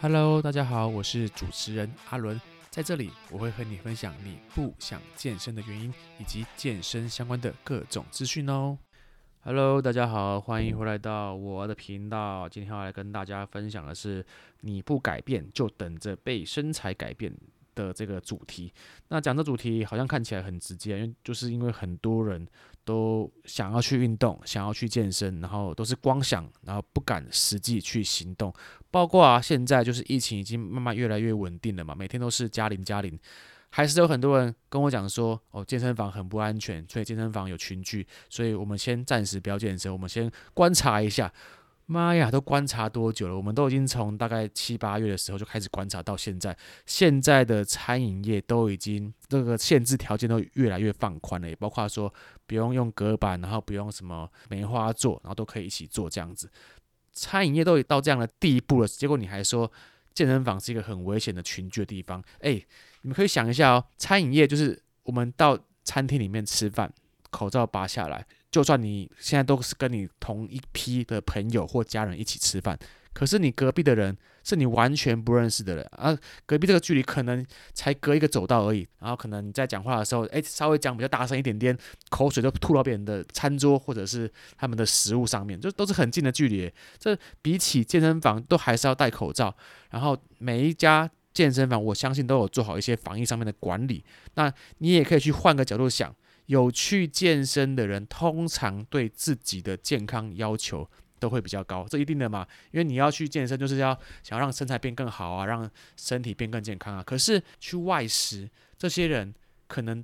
Hello，大家好，我是主持人阿伦，在这里我会和你分享你不想健身的原因，以及健身相关的各种资讯哦。Hello，大家好，欢迎回来到我的频道。今天要来跟大家分享的是，你不改变就等着被身材改变的这个主题。那讲这主题好像看起来很直接，因为就是因为很多人。都想要去运动，想要去健身，然后都是光想，然后不敢实际去行动。包括啊，现在就是疫情已经慢慢越来越稳定了嘛，每天都是加零加零，还是有很多人跟我讲说，哦，健身房很不安全，所以健身房有群聚，所以我们先暂时不要健身，我们先观察一下。妈呀，都观察多久了？我们都已经从大概七八月的时候就开始观察到现在，现在的餐饮业都已经这个限制条件都越来越放宽了，也包括说不用用隔板，然后不用什么梅花座，然后都可以一起做这样子。餐饮业都已到这样的地步了，结果你还说健身房是一个很危险的群聚的地方？哎，你们可以想一下哦，餐饮业就是我们到餐厅里面吃饭，口罩拔下来。就算你现在都是跟你同一批的朋友或家人一起吃饭，可是你隔壁的人是你完全不认识的人啊，隔壁这个距离可能才隔一个走道而已，然后可能你在讲话的时候，哎，稍微讲比较大声一点点，口水就吐到别人的餐桌或者是他们的食物上面，就都是很近的距离。这比起健身房都还是要戴口罩，然后每一家健身房我相信都有做好一些防疫上面的管理。那你也可以去换个角度想。有去健身的人，通常对自己的健康要求都会比较高，这一定的嘛，因为你要去健身，就是要想让身材变更好啊，让身体变更健康啊。可是去外食，这些人可能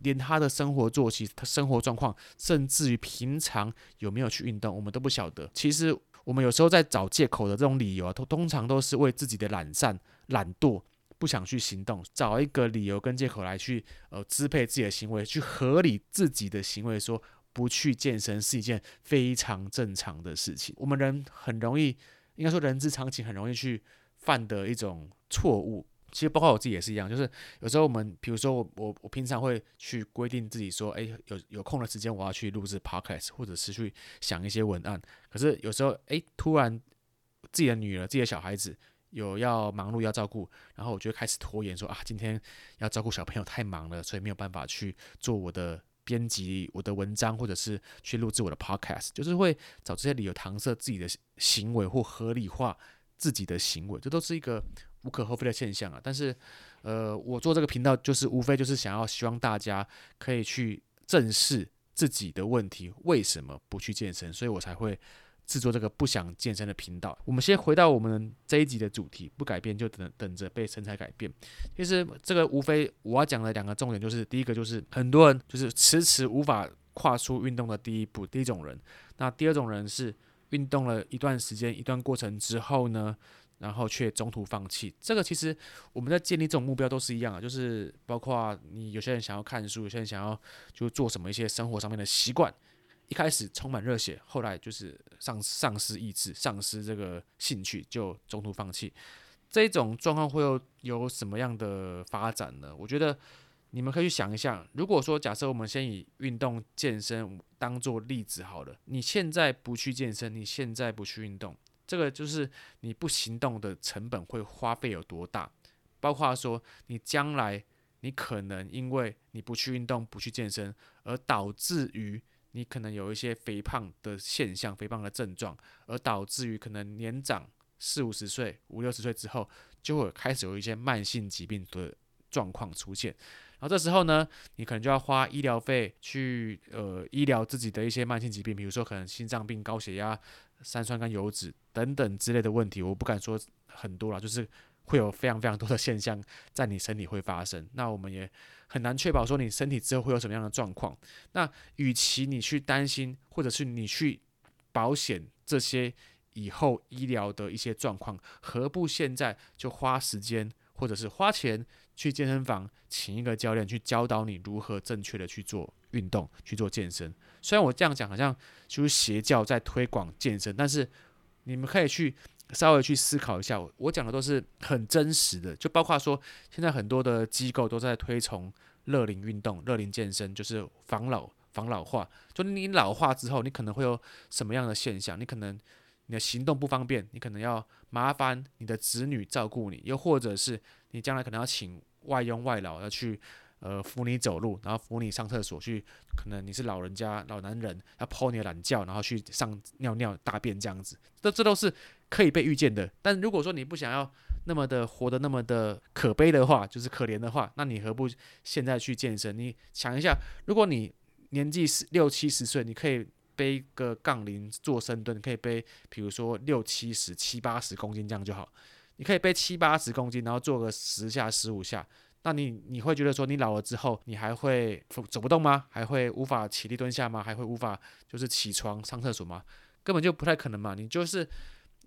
连他的生活作息、他生活状况，甚至于平常有没有去运动，我们都不晓得。其实我们有时候在找借口的这种理由啊，都通常都是为自己的懒散、懒惰。不想去行动，找一个理由跟借口来去呃支配自己的行为，去合理自己的行为，说不去健身是一件非常正常的事情。我们人很容易，应该说人之常情，很容易去犯的一种错误。其实包括我自己也是一样，就是有时候我们，比如说我我我平常会去规定自己说，哎，有有空的时间我要去录制 podcast，或者是去想一些文案。可是有时候哎，突然自己的女儿、自己的小孩子。有要忙碌要照顾，然后我就开始拖延说啊，今天要照顾小朋友太忙了，所以没有办法去做我的编辑、我的文章，或者是去录制我的 podcast，就是会找这些理由搪塞自己的行为或合理化自己的行为，这都是一个无可厚非的现象啊。但是，呃，我做这个频道就是无非就是想要希望大家可以去正视自己的问题，为什么不去健身，所以我才会。制作这个不想健身的频道，我们先回到我们这一集的主题，不改变就等等着被身材改变。其实这个无非我要讲的两个重点，就是第一个就是很多人就是迟迟无法跨出运动的第一步，第一种人。那第二种人是运动了一段时间、一段过程之后呢，然后却中途放弃。这个其实我们在建立这种目标都是一样的，就是包括你有些人想要看书，有些人想要就做什么一些生活上面的习惯。一开始充满热血，后来就是丧丧失意志，丧失这个兴趣，就中途放弃。这种状况会有有什么样的发展呢？我觉得你们可以去想一下。如果说假设我们先以运动健身当做例子好了，你现在不去健身，你现在不去运动，这个就是你不行动的成本会花费有多大？包括说你将来你可能因为你不去运动、不去健身，而导致于。你可能有一些肥胖的现象，肥胖的症状，而导致于可能年长四五十岁、五六十岁之后，就会开始有一些慢性疾病的状况出现。然后这时候呢，你可能就要花医疗费去呃医疗自己的一些慢性疾病，比如说可能心脏病、高血压、三酸甘油脂等等之类的问题。我不敢说很多了，就是。会有非常非常多的现象在你身体会发生，那我们也很难确保说你身体之后会有什么样的状况。那与其你去担心，或者是你去保险这些以后医疗的一些状况，何不现在就花时间，或者是花钱去健身房，请一个教练去教导你如何正确的去做运动，去做健身。虽然我这样讲好像就是邪教在推广健身，但是你们可以去。稍微去思考一下，我讲的都是很真实的，就包括说，现在很多的机构都在推崇乐龄运动、乐龄健身，就是防老、防老化。就你老化之后，你可能会有什么样的现象？你可能你的行动不方便，你可能要麻烦你的子女照顾你，又或者是你将来可能要请外佣外劳要去。呃，扶你走路，然后扶你上厕所去，可能你是老人家、老男人，要泡你的懒觉，然后去上尿尿、大便这样子，这这都是可以被预见的。但如果说你不想要那么的活得那么的可悲的话，就是可怜的话，那你何不现在去健身？你想一下，如果你年纪是六七十岁，你可以背个杠铃做深蹲，可以背，比如说六七十、七八十公斤这样就好。你可以背七八十公斤，然后做个十下、十五下。那你你会觉得说你老了之后你还会走不动吗？还会无法起立蹲下吗？还会无法就是起床上厕所吗？根本就不太可能嘛！你就是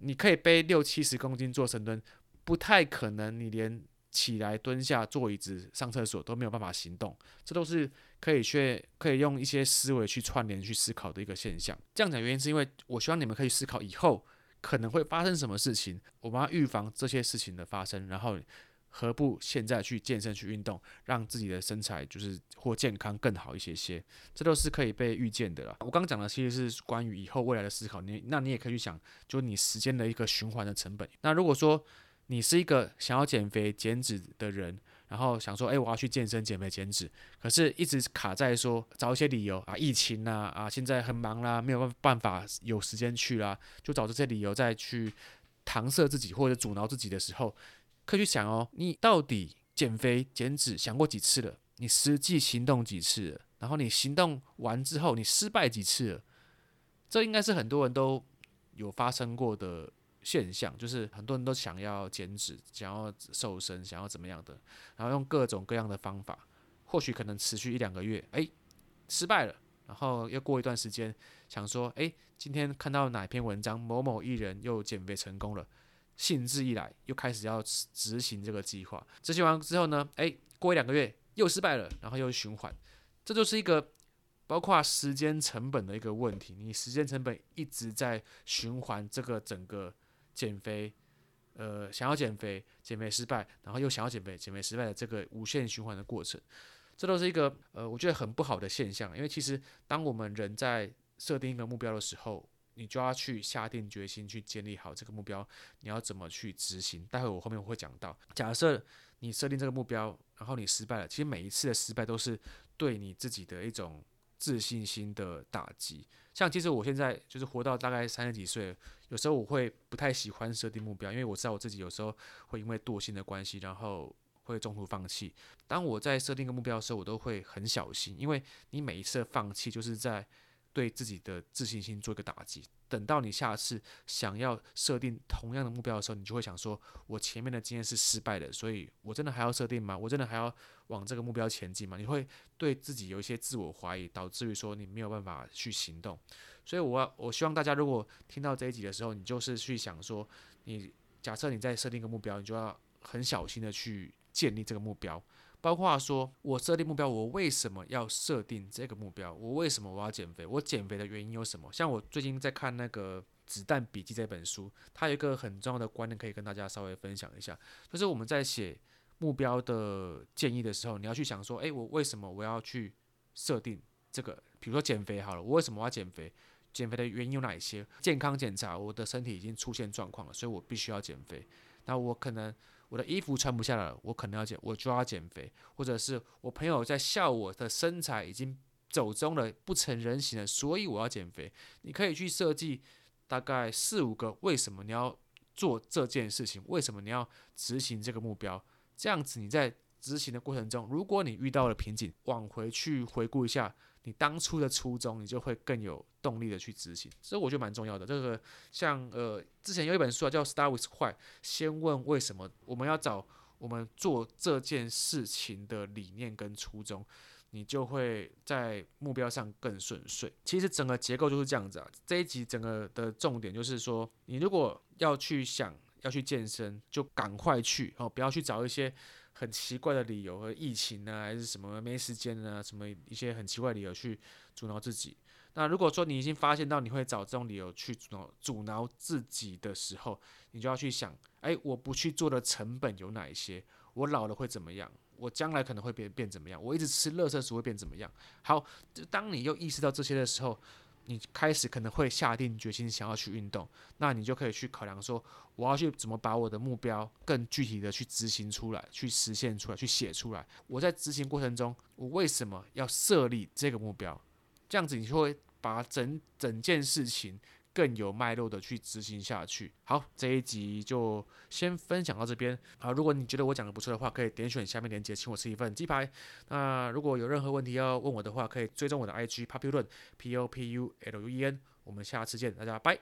你可以背六七十公斤做深蹲，不太可能你连起来蹲下坐椅子上厕所都没有办法行动。这都是可以去可以用一些思维去串联去思考的一个现象。这样讲原因是因为我希望你们可以思考以后可能会发生什么事情，我们要预防这些事情的发生，然后。何不现在去健身去运动，让自己的身材就是或健康更好一些些？这都是可以被预见的啦。我刚讲的其实是关于以后未来的思考，你那你也可以去想，就你时间的一个循环的成本。那如果说你是一个想要减肥减脂的人，然后想说，哎，我要去健身减肥减脂，可是一直卡在说找一些理由啊，疫情呐啊，啊，现在很忙啦，没有办办法有时间去啦，就找这些理由再去搪塞自己或者阻挠自己的时候。可以去想哦，你到底减肥减脂想过几次了？你实际行动几次了？然后你行动完之后，你失败几次了？这应该是很多人都有发生过的现象，就是很多人都想要减脂、想要瘦身、想要怎么样的，然后用各种各样的方法，或许可能持续一两个月，诶，失败了，然后又过一段时间，想说，诶，今天看到哪篇文章，某某艺人又减肥成功了。兴致一来，又开始要执行这个计划。执行完之后呢，诶，过一两个月又失败了，然后又循环。这就是一个包括时间成本的一个问题。你时间成本一直在循环这个整个减肥，呃，想要减肥，减肥失败，然后又想要减肥，减肥失败的这个无限循环的过程。这都是一个呃，我觉得很不好的现象。因为其实当我们人在设定一个目标的时候，你就要去下定决心去建立好这个目标，你要怎么去执行？待会我后面我会讲到。假设你设定这个目标，然后你失败了，其实每一次的失败都是对你自己的一种自信心的打击。像其实我现在就是活到大概三十几岁，有时候我会不太喜欢设定目标，因为我知道我自己有时候会因为惰性的关系，然后会中途放弃。当我在设定一个目标的时候，我都会很小心，因为你每一次放弃就是在。对自己的自信心做一个打击。等到你下次想要设定同样的目标的时候，你就会想说：我前面的经验是失败的，所以我真的还要设定吗？我真的还要往这个目标前进吗？你会对自己有一些自我怀疑，导致于说你没有办法去行动。所以，我我希望大家如果听到这一集的时候，你就是去想说：你假设你在设定一个目标，你就要很小心的去建立这个目标。包括说，我设定目标，我为什么要设定这个目标？我为什么我要减肥？我减肥的原因有什么？像我最近在看那个《子弹笔记》这本书，它有一个很重要的观念可以跟大家稍微分享一下，就是我们在写目标的建议的时候，你要去想说，诶，我为什么我要去设定这个？比如说减肥好了，我为什么我要减肥？减肥的原因有哪些？健康检查，我的身体已经出现状况了，所以我必须要减肥。那我可能。我的衣服穿不下了，我可能要减，我就要减肥，或者是我朋友在笑我的身材已经走钟了，不成人形了，所以我要减肥。你可以去设计大概四五个为什么你要做这件事情，为什么你要执行这个目标，这样子你在执行的过程中，如果你遇到了瓶颈，往回去回顾一下。你当初的初衷，你就会更有动力的去执行，所以我觉得蛮重要的。这个像呃，之前有一本书啊，叫《Start with Why》，先问为什么，我们要找我们做这件事情的理念跟初衷，你就会在目标上更顺遂。其实整个结构就是这样子啊。这一集整个的重点就是说，你如果要去想要去健身，就赶快去哦，不要去找一些。很奇怪的理由和疫情呢，还是什么没时间呢？什么一些很奇怪的理由去阻挠自己。那如果说你已经发现到你会找这种理由去阻挠阻挠自己的时候，你就要去想：哎，我不去做的成本有哪一些？我老了会怎么样？我将来可能会变变怎么样？我一直吃垃圾食会变怎么样？好，当你又意识到这些的时候，你开始可能会下定决心想要去运动，那你就可以去考量说，我要去怎么把我的目标更具体的去执行出来，去实现出来，去写出来。我在执行过程中，我为什么要设立这个目标？这样子你就会把整整件事情。更有脉络的去执行下去。好，这一集就先分享到这边。好，如果你觉得我讲的不错的话，可以点选下面链接，请我吃一份鸡排。那如果有任何问题要问我的话，可以追踪我的 IG Populuen P O P U L U E N。我们下次见，大家拜。